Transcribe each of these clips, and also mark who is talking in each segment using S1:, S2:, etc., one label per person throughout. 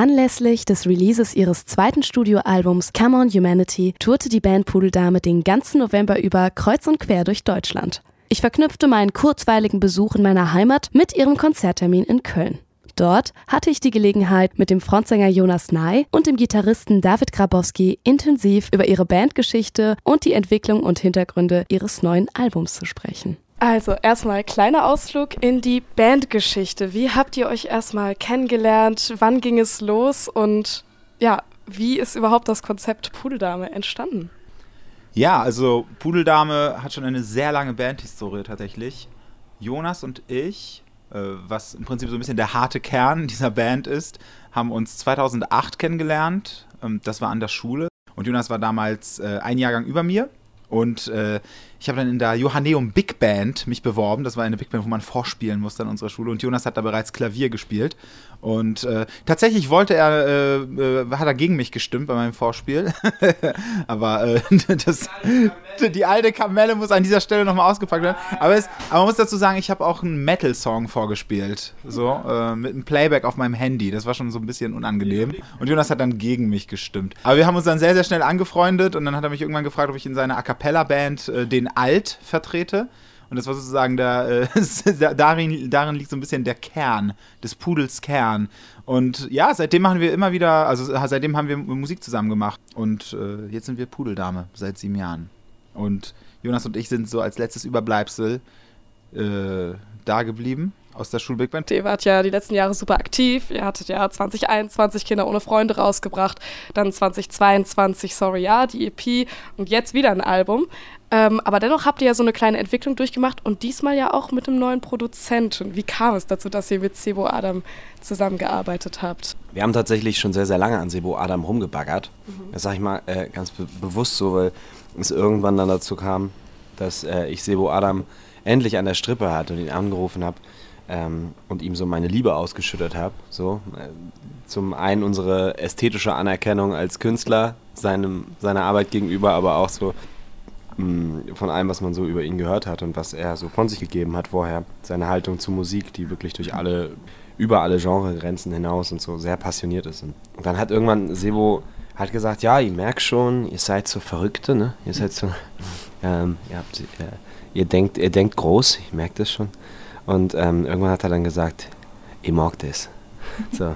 S1: Anlässlich des Releases ihres zweiten Studioalbums Come On Humanity tourte die Band Pudeldame den ganzen November über kreuz und quer durch Deutschland. Ich verknüpfte meinen kurzweiligen Besuch in meiner Heimat mit ihrem Konzerttermin in Köln. Dort hatte ich die Gelegenheit, mit dem Frontsänger Jonas Ney und dem Gitarristen David Grabowski intensiv über ihre Bandgeschichte und die Entwicklung und Hintergründe ihres neuen Albums zu sprechen. Also erstmal kleiner Ausflug in die Bandgeschichte. Wie habt ihr euch erstmal kennengelernt? Wann ging es los? Und ja, wie ist überhaupt das Konzept Pudeldame entstanden?
S2: Ja, also Pudeldame hat schon eine sehr lange Bandhistorie tatsächlich. Jonas und ich äh, was im Prinzip so ein bisschen der harte Kern dieser Band ist, haben uns 2008 kennengelernt. Ähm, das war an der Schule. Und Jonas war damals äh, ein Jahrgang über mir. Und äh, ich habe dann in der Johanneum Big Band mich beworben. Das war eine Big Band, wo man vorspielen musste an unserer Schule. Und Jonas hat da bereits Klavier gespielt. Und äh, tatsächlich wollte er, äh, äh, hat er gegen mich gestimmt bei meinem Vorspiel. aber äh, das, die alte Kamelle muss an dieser Stelle nochmal ausgepackt werden. Aber, es, aber man muss dazu sagen, ich habe auch einen Metal-Song vorgespielt. So, äh, mit einem Playback auf meinem Handy. Das war schon so ein bisschen unangenehm. Und Jonas hat dann gegen mich gestimmt. Aber wir haben uns dann sehr, sehr schnell angefreundet und dann hat er mich irgendwann gefragt, ob ich in seiner A Cappella-Band äh, den Alt vertrete. Und das war sozusagen der, äh, darin, darin liegt so ein bisschen der Kern, des Pudels Kern. Und ja, seitdem machen wir immer wieder, also seitdem haben wir Musik zusammen gemacht. Und äh, jetzt sind wir Pudeldame seit sieben Jahren. Und Jonas und ich sind so als letztes Überbleibsel äh, da geblieben aus der Schulbig Band.
S1: Ihr wart ja die letzten Jahre super aktiv. Ihr hattet ja 2021 Kinder ohne Freunde rausgebracht, dann 2022 Sorry Ja, die EP und jetzt wieder ein Album. Ähm, aber dennoch habt ihr ja so eine kleine Entwicklung durchgemacht und diesmal ja auch mit einem neuen Produzenten. Wie kam es dazu, dass ihr mit Sebo Adam zusammengearbeitet habt?
S3: Wir haben tatsächlich schon sehr, sehr lange an Sebo Adam rumgebaggert. Mhm. Das sage ich mal äh, ganz be bewusst so, weil es irgendwann dann dazu kam, dass äh, ich Sebo Adam endlich an der Strippe hatte und ihn angerufen habe ähm, und ihm so meine Liebe ausgeschüttet habe. So, äh, zum einen unsere ästhetische Anerkennung als Künstler seinem, seiner Arbeit gegenüber, aber auch so von allem, was man so über ihn gehört hat und was er so von sich gegeben hat vorher. Seine Haltung zur Musik, die wirklich durch alle, über alle Genregrenzen hinaus und so sehr passioniert ist. Und dann hat irgendwann Sebo hat gesagt, ja, ich merke schon, ihr seid so Verrückte, ne? Ihr seid so, ähm, ihr, habt, äh, ihr, denkt, ihr denkt groß, ich merke das schon. Und ähm, irgendwann hat er dann gesagt, ich mag das. So.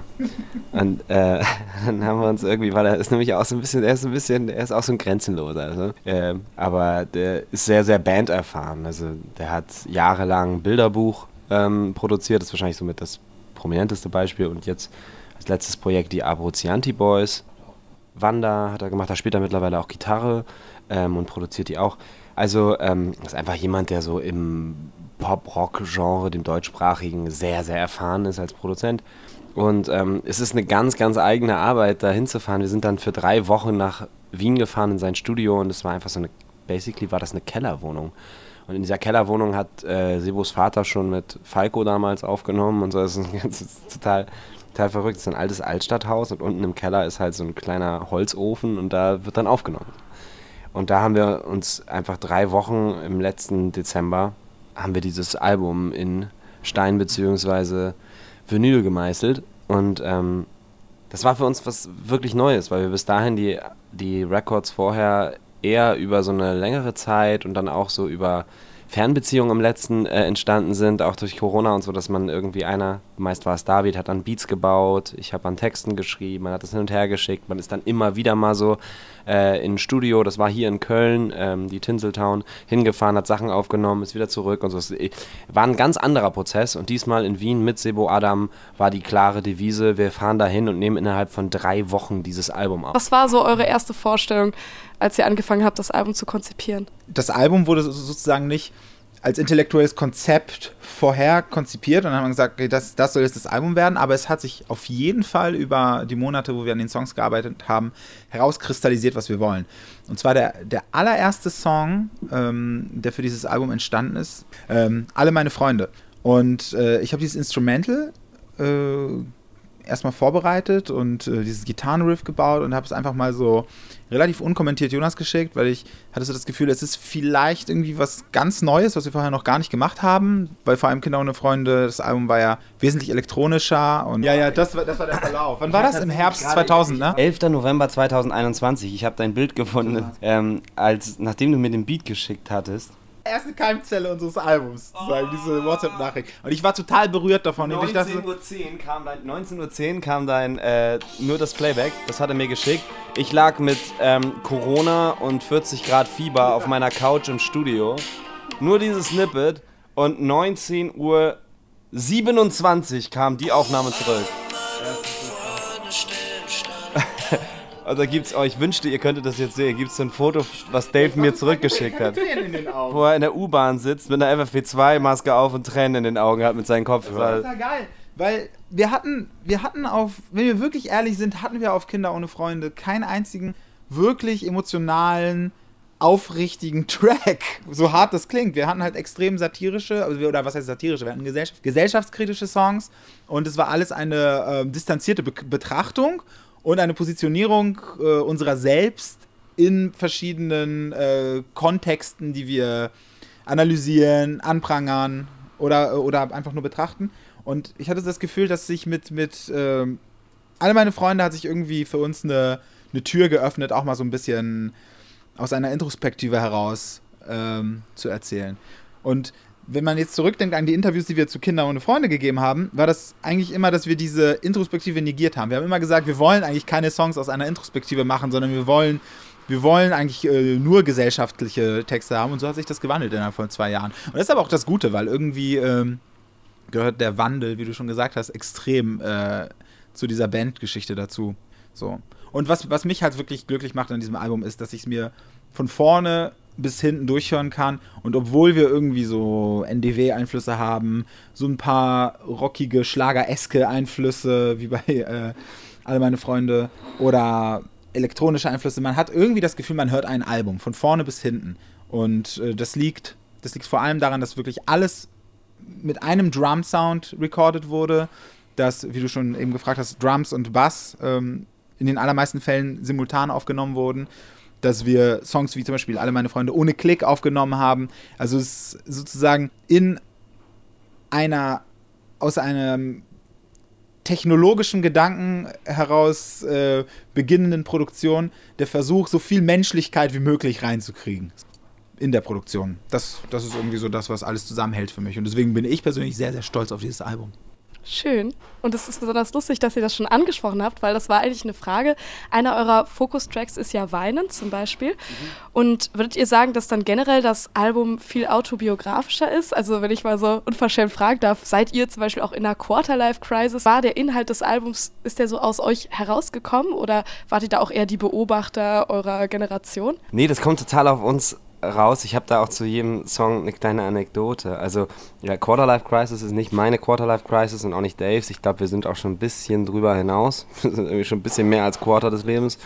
S3: Und äh, dann haben wir uns irgendwie, weil er ist nämlich auch so ein bisschen, er ist ein bisschen, er ist auch so ein Grenzenloser. Also, äh, aber der ist sehr, sehr banderfahren. Also der hat jahrelang ein Bilderbuch ähm, produziert, das ist wahrscheinlich somit das prominenteste Beispiel. Und jetzt als letztes Projekt die Abruzianti Boys. Wanda hat er gemacht, da spielt er mittlerweile auch Gitarre ähm, und produziert die auch. Also ähm, ist einfach jemand, der so im Pop-Rock-Genre, dem deutschsprachigen, sehr, sehr erfahren ist als Produzent. Und ähm, es ist eine ganz, ganz eigene Arbeit, da hinzufahren. Wir sind dann für drei Wochen nach Wien gefahren in sein Studio und es war einfach so eine, basically war das eine Kellerwohnung. Und in dieser Kellerwohnung hat äh, Sebos Vater schon mit Falco damals aufgenommen und so. Das ist, das ist total, total verrückt. Es ist ein altes Altstadthaus und unten im Keller ist halt so ein kleiner Holzofen und da wird dann aufgenommen. Und da haben wir uns einfach drei Wochen im letzten Dezember haben wir dieses Album in Stein beziehungsweise Vinyl gemeißelt. Und ähm, das war für uns was wirklich Neues, weil wir bis dahin die, die Records vorher eher über so eine längere Zeit und dann auch so über Fernbeziehungen im letzten äh, entstanden sind, auch durch Corona und so, dass man irgendwie einer, meist war es David, hat an Beats gebaut, ich habe an Texten geschrieben, man hat das hin und her geschickt, man ist dann immer wieder mal so äh, in ein Studio, das war hier in Köln, ähm, die Tinseltown, hingefahren, hat Sachen aufgenommen, ist wieder zurück und so. Es war ein ganz anderer Prozess und diesmal in Wien mit Sebo Adam war die klare Devise, wir fahren dahin und nehmen innerhalb von drei Wochen dieses Album auf.
S1: Was war so eure erste Vorstellung, als ihr angefangen habt, das Album zu konzipieren?
S2: Das Album wurde sozusagen nicht als intellektuelles Konzept vorher konzipiert und dann haben wir gesagt, okay, das, das soll jetzt das Album werden, aber es hat sich auf jeden Fall über die Monate, wo wir an den Songs gearbeitet haben, herauskristallisiert, was wir wollen. Und zwar der, der allererste Song, ähm, der für dieses Album entstanden ist, ähm, Alle meine Freunde. Und äh, ich habe dieses Instrumental äh, erstmal vorbereitet und äh, dieses Gitarrenriff gebaut und habe es einfach mal so relativ unkommentiert Jonas geschickt, weil ich hatte so das Gefühl, es ist vielleicht irgendwie was ganz Neues, was wir vorher noch gar nicht gemacht haben, weil vor allem Kinder ohne Freunde, das Album war ja wesentlich elektronischer und
S3: ja, ja, das war, das war der Verlauf. Wann war das? Im Herbst 2000, ne? 11. November 2021. Ich habe dein Bild gefunden, ähm, als nachdem du mir den Beat geschickt hattest
S2: erste Keimzelle unseres Albums, sozusagen, oh. diese WhatsApp-Nachricht. Und ich war total berührt davon.
S3: 19.10 Uhr kam dein, 19 kam dein äh, nur das Playback, das hat er mir geschickt. Ich lag mit ähm, Corona und 40 Grad Fieber auf meiner Couch im Studio. Nur dieses Snippet und 19.27 Uhr kam die Aufnahme zurück. Also gibt's, oh, ich wünschte, ihr könntet das jetzt sehen. Gibt es ein Foto, was Dave mir zurückgeschickt hat. Wo er in der U-Bahn sitzt mit einer FFP2-Maske auf und Tränen in den Augen hat mit seinen Kopfhörern.
S2: Das ist ja geil. Weil wir hatten, wir hatten auf, wenn wir wirklich ehrlich sind, hatten wir auf Kinder ohne Freunde keinen einzigen wirklich emotionalen, aufrichtigen Track. So hart das klingt. Wir hatten halt extrem satirische, also oder was heißt satirische? Wir hatten Gesellschaft, gesellschaftskritische Songs und es war alles eine äh, distanzierte Be Betrachtung und eine Positionierung äh, unserer selbst in verschiedenen äh, Kontexten, die wir analysieren, anprangern oder, oder einfach nur betrachten. Und ich hatte das Gefühl, dass sich mit, mit äh, alle meine Freunde hat sich irgendwie für uns eine, eine Tür geöffnet, auch mal so ein bisschen aus einer Introspektive heraus ähm, zu erzählen. Und wenn man jetzt zurückdenkt an die Interviews, die wir zu Kinder ohne Freunde gegeben haben, war das eigentlich immer, dass wir diese Introspektive negiert haben. Wir haben immer gesagt, wir wollen eigentlich keine Songs aus einer Introspektive machen, sondern wir wollen, wir wollen eigentlich äh, nur gesellschaftliche Texte haben. Und so hat sich das gewandelt innerhalb von zwei Jahren. Und das ist aber auch das Gute, weil irgendwie ähm, gehört der Wandel, wie du schon gesagt hast, extrem äh, zu dieser Bandgeschichte dazu. So. Und was, was mich halt wirklich glücklich macht an diesem Album ist, dass ich es mir von vorne bis hinten durchhören kann. Und obwohl wir irgendwie so NDW-Einflüsse haben, so ein paar rockige, schlagereske Einflüsse, wie bei äh, Alle meine Freunde, oder elektronische Einflüsse, man hat irgendwie das Gefühl, man hört ein Album, von vorne bis hinten. Und äh, das liegt, das liegt vor allem daran, dass wirklich alles mit einem Drum-Sound recorded wurde, dass, wie du schon eben gefragt hast, Drums und Bass ähm, in den allermeisten Fällen simultan aufgenommen wurden dass wir Songs wie zum Beispiel Alle meine Freunde ohne Klick aufgenommen haben. Also es ist sozusagen in einer, aus einem technologischen Gedanken heraus äh, beginnenden Produktion der Versuch, so viel Menschlichkeit wie möglich reinzukriegen in der Produktion. Das, das ist irgendwie so das, was alles zusammenhält für mich. Und deswegen bin ich persönlich sehr, sehr stolz auf dieses Album.
S1: Schön. Und es ist besonders lustig, dass ihr das schon angesprochen habt, weil das war eigentlich eine Frage. Einer eurer Fokus-Tracks ist ja Weinen zum Beispiel. Mhm. Und würdet ihr sagen, dass dann generell das Album viel autobiografischer ist? Also wenn ich mal so unverschämt fragen darf, seid ihr zum Beispiel auch in einer Quarterlife-Crisis? War der Inhalt des Albums, ist der so aus euch herausgekommen oder wart ihr da auch eher die Beobachter eurer Generation?
S3: Nee, das kommt total auf uns raus. Ich habe da auch zu jedem Song eine kleine Anekdote. Also, ja, Quarterlife Crisis ist nicht meine Quarterlife Crisis und auch nicht Daves. Ich glaube, wir sind auch schon ein bisschen drüber hinaus. Wir sind irgendwie schon ein bisschen mehr als Quarter des Lebens.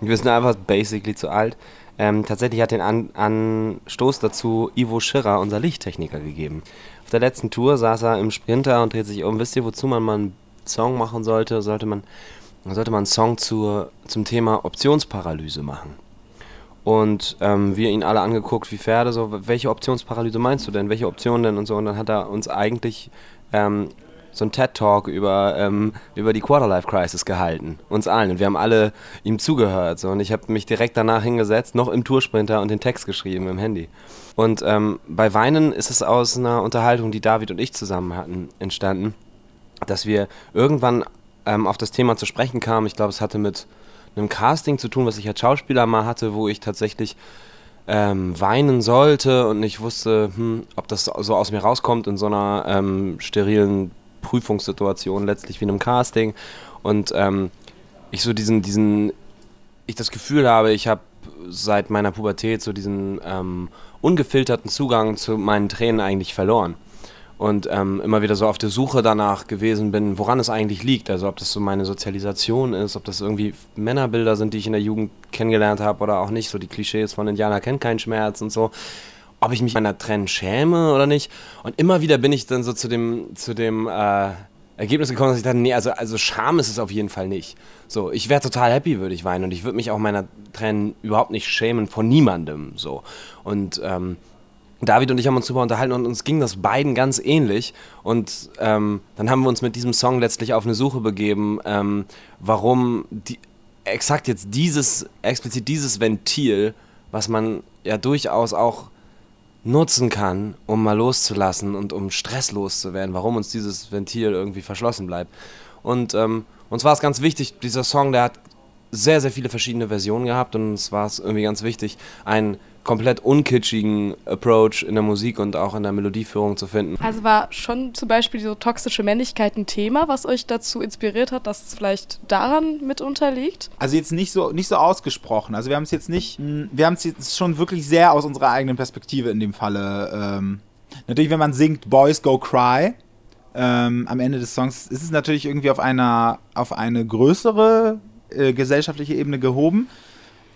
S3: Wir sind einfach basically zu alt. Ähm, tatsächlich hat den An Anstoß dazu Ivo Schirrer, unser Lichttechniker, gegeben. Auf der letzten Tour saß er im Sprinter und dreht sich um. Wisst ihr, wozu man mal einen Song machen sollte? Sollte man, sollte man einen Song zur, zum Thema Optionsparalyse machen. Und ähm, wir ihn alle angeguckt wie Pferde, so, welche Optionsparalyse meinst du denn? Welche Option denn? Und so. Und dann hat er uns eigentlich ähm, so ein TED-Talk über, ähm, über die Quarterlife-Crisis gehalten. Uns allen. Und wir haben alle ihm zugehört. So. Und ich habe mich direkt danach hingesetzt, noch im Toursprinter und den Text geschrieben im Handy. Und ähm, bei Weinen ist es aus einer Unterhaltung, die David und ich zusammen hatten, entstanden, dass wir irgendwann ähm, auf das Thema zu sprechen kamen. Ich glaube, es hatte mit einem Casting zu tun, was ich als Schauspieler mal hatte, wo ich tatsächlich ähm, weinen sollte und ich wusste, hm, ob das so aus mir rauskommt in so einer ähm, sterilen Prüfungssituation, letztlich wie in einem Casting. Und ähm, ich so diesen, diesen, ich das Gefühl habe, ich habe seit meiner Pubertät so diesen ähm, ungefilterten Zugang zu meinen Tränen eigentlich verloren und ähm, immer wieder so auf der Suche danach gewesen bin, woran es eigentlich liegt. Also ob das so meine Sozialisation ist, ob das irgendwie Männerbilder sind, die ich in der Jugend kennengelernt habe oder auch nicht, so die Klischees von Indianer kennt keinen Schmerz und so. Ob ich mich meiner Tränen schäme oder nicht. Und immer wieder bin ich dann so zu dem, zu dem, äh, Ergebnis gekommen, dass ich dachte, nee, also, also Scham ist es auf jeden Fall nicht. So, ich wäre total happy, würde ich weinen und ich würde mich auch meiner Tränen überhaupt nicht schämen vor niemandem. So. Und ähm, David und ich haben uns darüber unterhalten und uns ging das beiden ganz ähnlich. Und ähm, dann haben wir uns mit diesem Song letztlich auf eine Suche begeben, ähm, warum die, exakt jetzt dieses, explizit dieses Ventil, was man ja durchaus auch nutzen kann, um mal loszulassen und um Stress loszuwerden, warum uns dieses Ventil irgendwie verschlossen bleibt. Und ähm, uns war es ganz wichtig, dieser Song, der hat sehr, sehr viele verschiedene Versionen gehabt und uns war es irgendwie ganz wichtig, einen komplett unkitschigen Approach in der Musik und auch in der Melodieführung zu finden.
S1: Also war schon zum Beispiel so toxische Männlichkeit ein Thema, was euch dazu inspiriert hat, dass es vielleicht daran mit unterliegt?
S2: Also jetzt nicht so, nicht so ausgesprochen. Also wir haben es jetzt nicht, wir haben es jetzt schon wirklich sehr aus unserer eigenen Perspektive in dem Falle. Ähm, natürlich, wenn man singt Boys Go Cry, ähm, am Ende des Songs ist es natürlich irgendwie auf einer, auf eine größere äh, gesellschaftliche Ebene gehoben.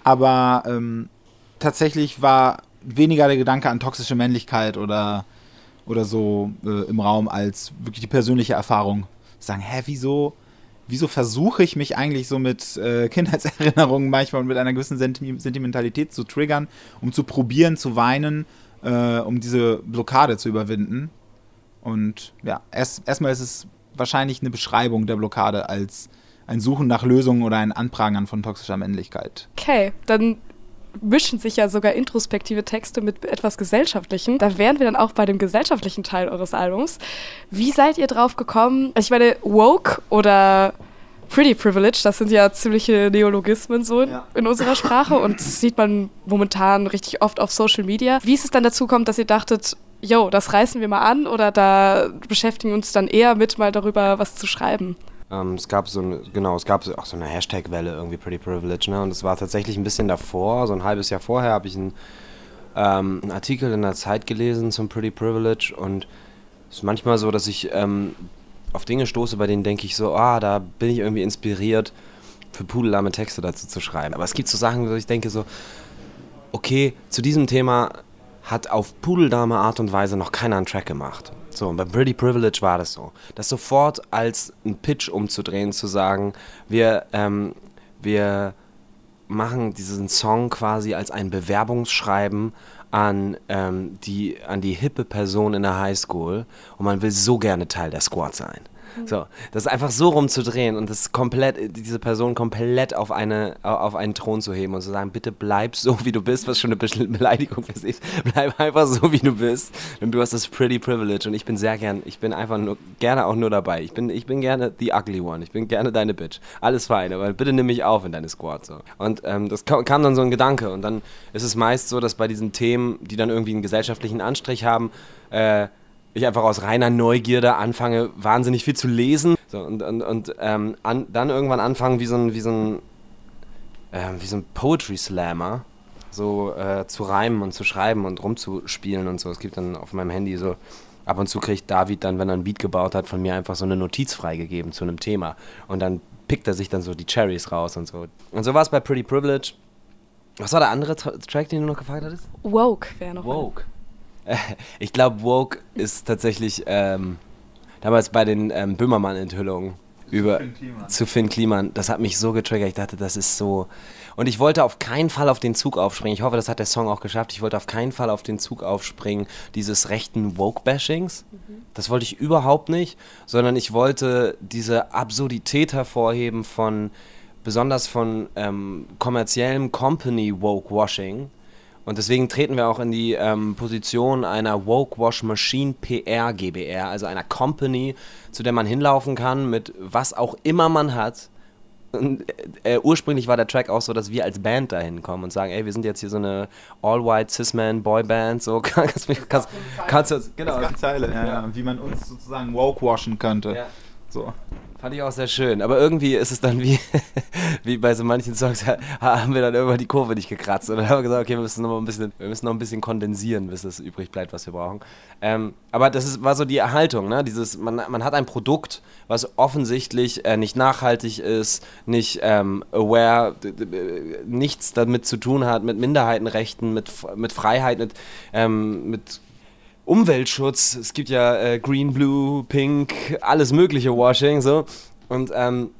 S2: Aber ähm, tatsächlich war weniger der Gedanke an toxische Männlichkeit oder, oder so äh, im Raum als wirklich die persönliche Erfahrung. Sagen, hä, wieso, wieso versuche ich mich eigentlich so mit äh, Kindheitserinnerungen manchmal und mit einer gewissen Senti Sentimentalität zu triggern, um zu probieren, zu weinen, äh, um diese Blockade zu überwinden. Und ja, erst, erstmal ist es wahrscheinlich eine Beschreibung der Blockade als ein Suchen nach Lösungen oder ein Anprangern von toxischer Männlichkeit.
S1: Okay, dann mischen sich ja sogar introspektive Texte mit etwas Gesellschaftlichem. Da wären wir dann auch bei dem gesellschaftlichen Teil eures Albums. Wie seid ihr drauf gekommen? Also ich meine, woke oder Pretty Privilege, das sind ja ziemliche Neologismen so ja. in unserer Sprache und sieht man momentan richtig oft auf Social Media. Wie ist es dann dazu gekommen, dass ihr dachtet, yo, das reißen wir mal an oder da beschäftigen uns dann eher mit, mal darüber was zu schreiben?
S3: Ähm, es gab so eine, genau, es gab auch so eine Hashtag-Welle irgendwie Pretty Privilege, ne? Und es war tatsächlich ein bisschen davor, so ein halbes Jahr vorher habe ich einen, ähm, einen, Artikel in der Zeit gelesen zum Pretty Privilege und es ist manchmal so, dass ich ähm, auf Dinge stoße, bei denen denke ich so, ah, da bin ich irgendwie inspiriert, für pudellame Texte dazu zu schreiben. Aber es gibt so Sachen, wo ich denke so, okay, zu diesem Thema hat auf pudeldame Art und Weise noch keiner einen Track gemacht. Und bei Pretty Privilege war das so. Das sofort als ein Pitch umzudrehen, zu sagen, wir, ähm, wir machen diesen Song quasi als ein Bewerbungsschreiben an, ähm, die, an die hippe Person in der Highschool und man will so gerne Teil der Squad sein. So, das einfach so rumzudrehen und das komplett, diese Person komplett auf, eine, auf einen Thron zu heben und zu sagen, bitte bleib so, wie du bist, was schon eine Beleidigung für sich Bleib einfach so, wie du bist. Denn du hast das Pretty Privilege und ich bin sehr gern, ich bin einfach nur, gerne auch nur dabei. Ich bin, ich bin gerne the ugly one. Ich bin gerne deine Bitch. Alles fein, aber bitte nimm mich auf in deine Squad. So. Und ähm, das kam, kam dann so ein Gedanke und dann ist es meist so, dass bei diesen Themen, die dann irgendwie einen gesellschaftlichen Anstrich haben, äh, ich einfach aus reiner Neugierde anfange, wahnsinnig viel zu lesen so, und, und, und ähm, an, dann irgendwann anfangen, wie so ein, wie so ein, äh, wie so ein Poetry Slammer so äh, zu reimen und zu schreiben und rumzuspielen und so. Es gibt dann auf meinem Handy so, ab und zu kriegt David dann, wenn er ein Beat gebaut hat, von mir einfach so eine Notiz freigegeben zu einem Thema. Und dann pickt er sich dann so die Cherries raus und so. Und so war es bei Pretty Privilege. Was war der andere Track, den du noch gefragt hattest?
S1: Woke wäre noch.
S3: Woke. Ich glaube, Woke ist tatsächlich ähm, damals bei den ähm, Böhmermann-Enthüllungen über Finn zu Finn Kliman. Das hat mich so getriggert. Ich dachte, das ist so. Und ich wollte auf keinen Fall auf den Zug aufspringen. Ich hoffe, das hat der Song auch geschafft. Ich wollte auf keinen Fall auf den Zug aufspringen dieses rechten Woke-Bashings. Mhm. Das wollte ich überhaupt nicht, sondern ich wollte diese Absurdität hervorheben von besonders von ähm, kommerziellem Company Woke-Washing und deswegen treten wir auch in die ähm, Position einer Woke Wash Machine PR GBR, also einer Company, zu der man hinlaufen kann mit was auch immer man hat. Und, äh, ursprünglich war der Track auch so, dass wir als Band da hinkommen und sagen, ey, wir sind jetzt hier so eine All-White Cis-Man Boy-Band, so kannst,
S2: kannst, kannst, kannst du genau. Das Zeile, ja, ja. wie man uns sozusagen woke washen könnte. Ja. So.
S3: Fand ich auch sehr schön. Aber irgendwie ist es dann wie, wie bei so manchen Songs, haben wir dann irgendwann die Kurve nicht gekratzt. Und dann haben wir gesagt, okay, wir müssen noch ein bisschen, wir müssen noch ein bisschen kondensieren, bis es übrig bleibt, was wir brauchen. Ähm, aber das ist, war so die Erhaltung, ne? Dieses, man, man hat ein Produkt, was offensichtlich äh, nicht nachhaltig ist, nicht ähm, aware, nichts damit zu tun hat mit Minderheitenrechten, mit, mit Freiheit, mit, ähm, mit Umweltschutz. Es gibt ja äh, Green, Blue, Pink, alles mögliche Washing so. Und ähm,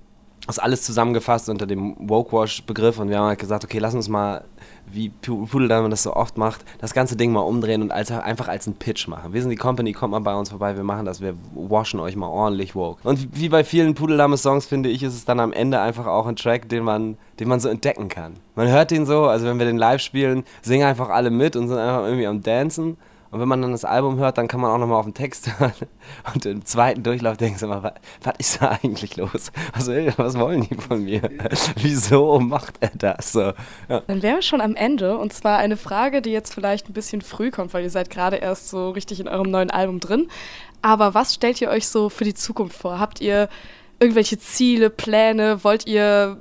S3: das ist alles zusammengefasst unter dem Woke-Wash-Begriff und wir haben halt gesagt, okay, lass uns mal, wie Pudeldame das so oft macht, das ganze Ding mal umdrehen und als, einfach als einen Pitch machen. Wir sind die Company, kommt mal bei uns vorbei, wir machen das, wir washen euch mal ordentlich woke. Und wie bei vielen Pudeldame-Songs, finde ich, ist es dann am Ende einfach auch ein Track, den man, den man so entdecken kann. Man hört den so, also wenn wir den live spielen, singen einfach alle mit und sind einfach irgendwie am Dancen und wenn man dann das Album hört, dann kann man auch nochmal auf den Text hören. Und im zweiten Durchlauf denkst du immer, was, was ist da eigentlich los? Was, will, was wollen die von mir? Wieso macht er das? So,
S1: ja. Dann wären wir schon am Ende. Und zwar eine Frage, die jetzt vielleicht ein bisschen früh kommt, weil ihr seid gerade erst so richtig in eurem neuen Album drin. Aber was stellt ihr euch so für die Zukunft vor? Habt ihr irgendwelche Ziele, Pläne? Wollt ihr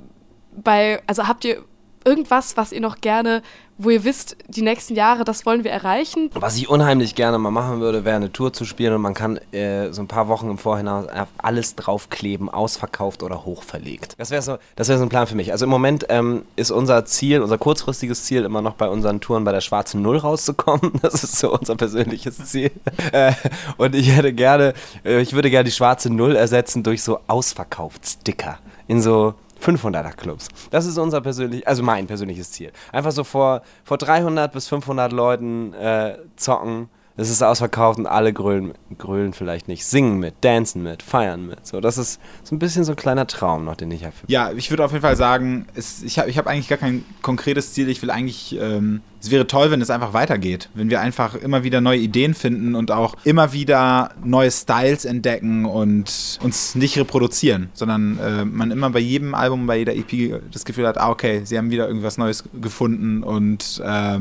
S1: bei, also habt ihr irgendwas, was ihr noch gerne, wo ihr wisst, die nächsten Jahre, das wollen wir erreichen?
S3: Was ich unheimlich gerne mal machen würde, wäre eine Tour zu spielen und man kann äh, so ein paar Wochen im Vorhinein alles draufkleben, ausverkauft oder hochverlegt. Das wäre so, wär so ein Plan für mich. Also im Moment ähm, ist unser Ziel, unser kurzfristiges Ziel immer noch bei unseren Touren bei der Schwarzen Null rauszukommen. Das ist so unser persönliches Ziel. äh, und ich hätte gerne, äh, ich würde gerne die Schwarze Null ersetzen durch so Ausverkaufssticker. In so 500er Clubs. Das ist unser persönlich, also mein persönliches Ziel. Einfach so vor, vor 300 bis 500 Leuten äh, zocken es ist ausverkauft und alle grölen, grölen vielleicht nicht, singen mit, dancen mit, feiern mit. So, das ist so ein bisschen so ein kleiner Traum noch, den ich habe.
S2: Ja, ich würde auf jeden Fall sagen, es, ich habe ich hab eigentlich gar kein konkretes Ziel. Ich will eigentlich, ähm, es wäre toll, wenn es einfach weitergeht. Wenn wir einfach immer wieder neue Ideen finden und auch immer wieder neue Styles entdecken und uns nicht reproduzieren, sondern äh, man immer bei jedem Album, bei jeder EP das Gefühl hat, ah, okay, sie haben wieder irgendwas Neues gefunden und äh,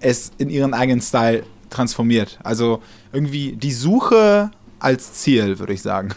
S2: es in ihren eigenen Style transformiert. Also irgendwie die Suche als Ziel, würde ich sagen.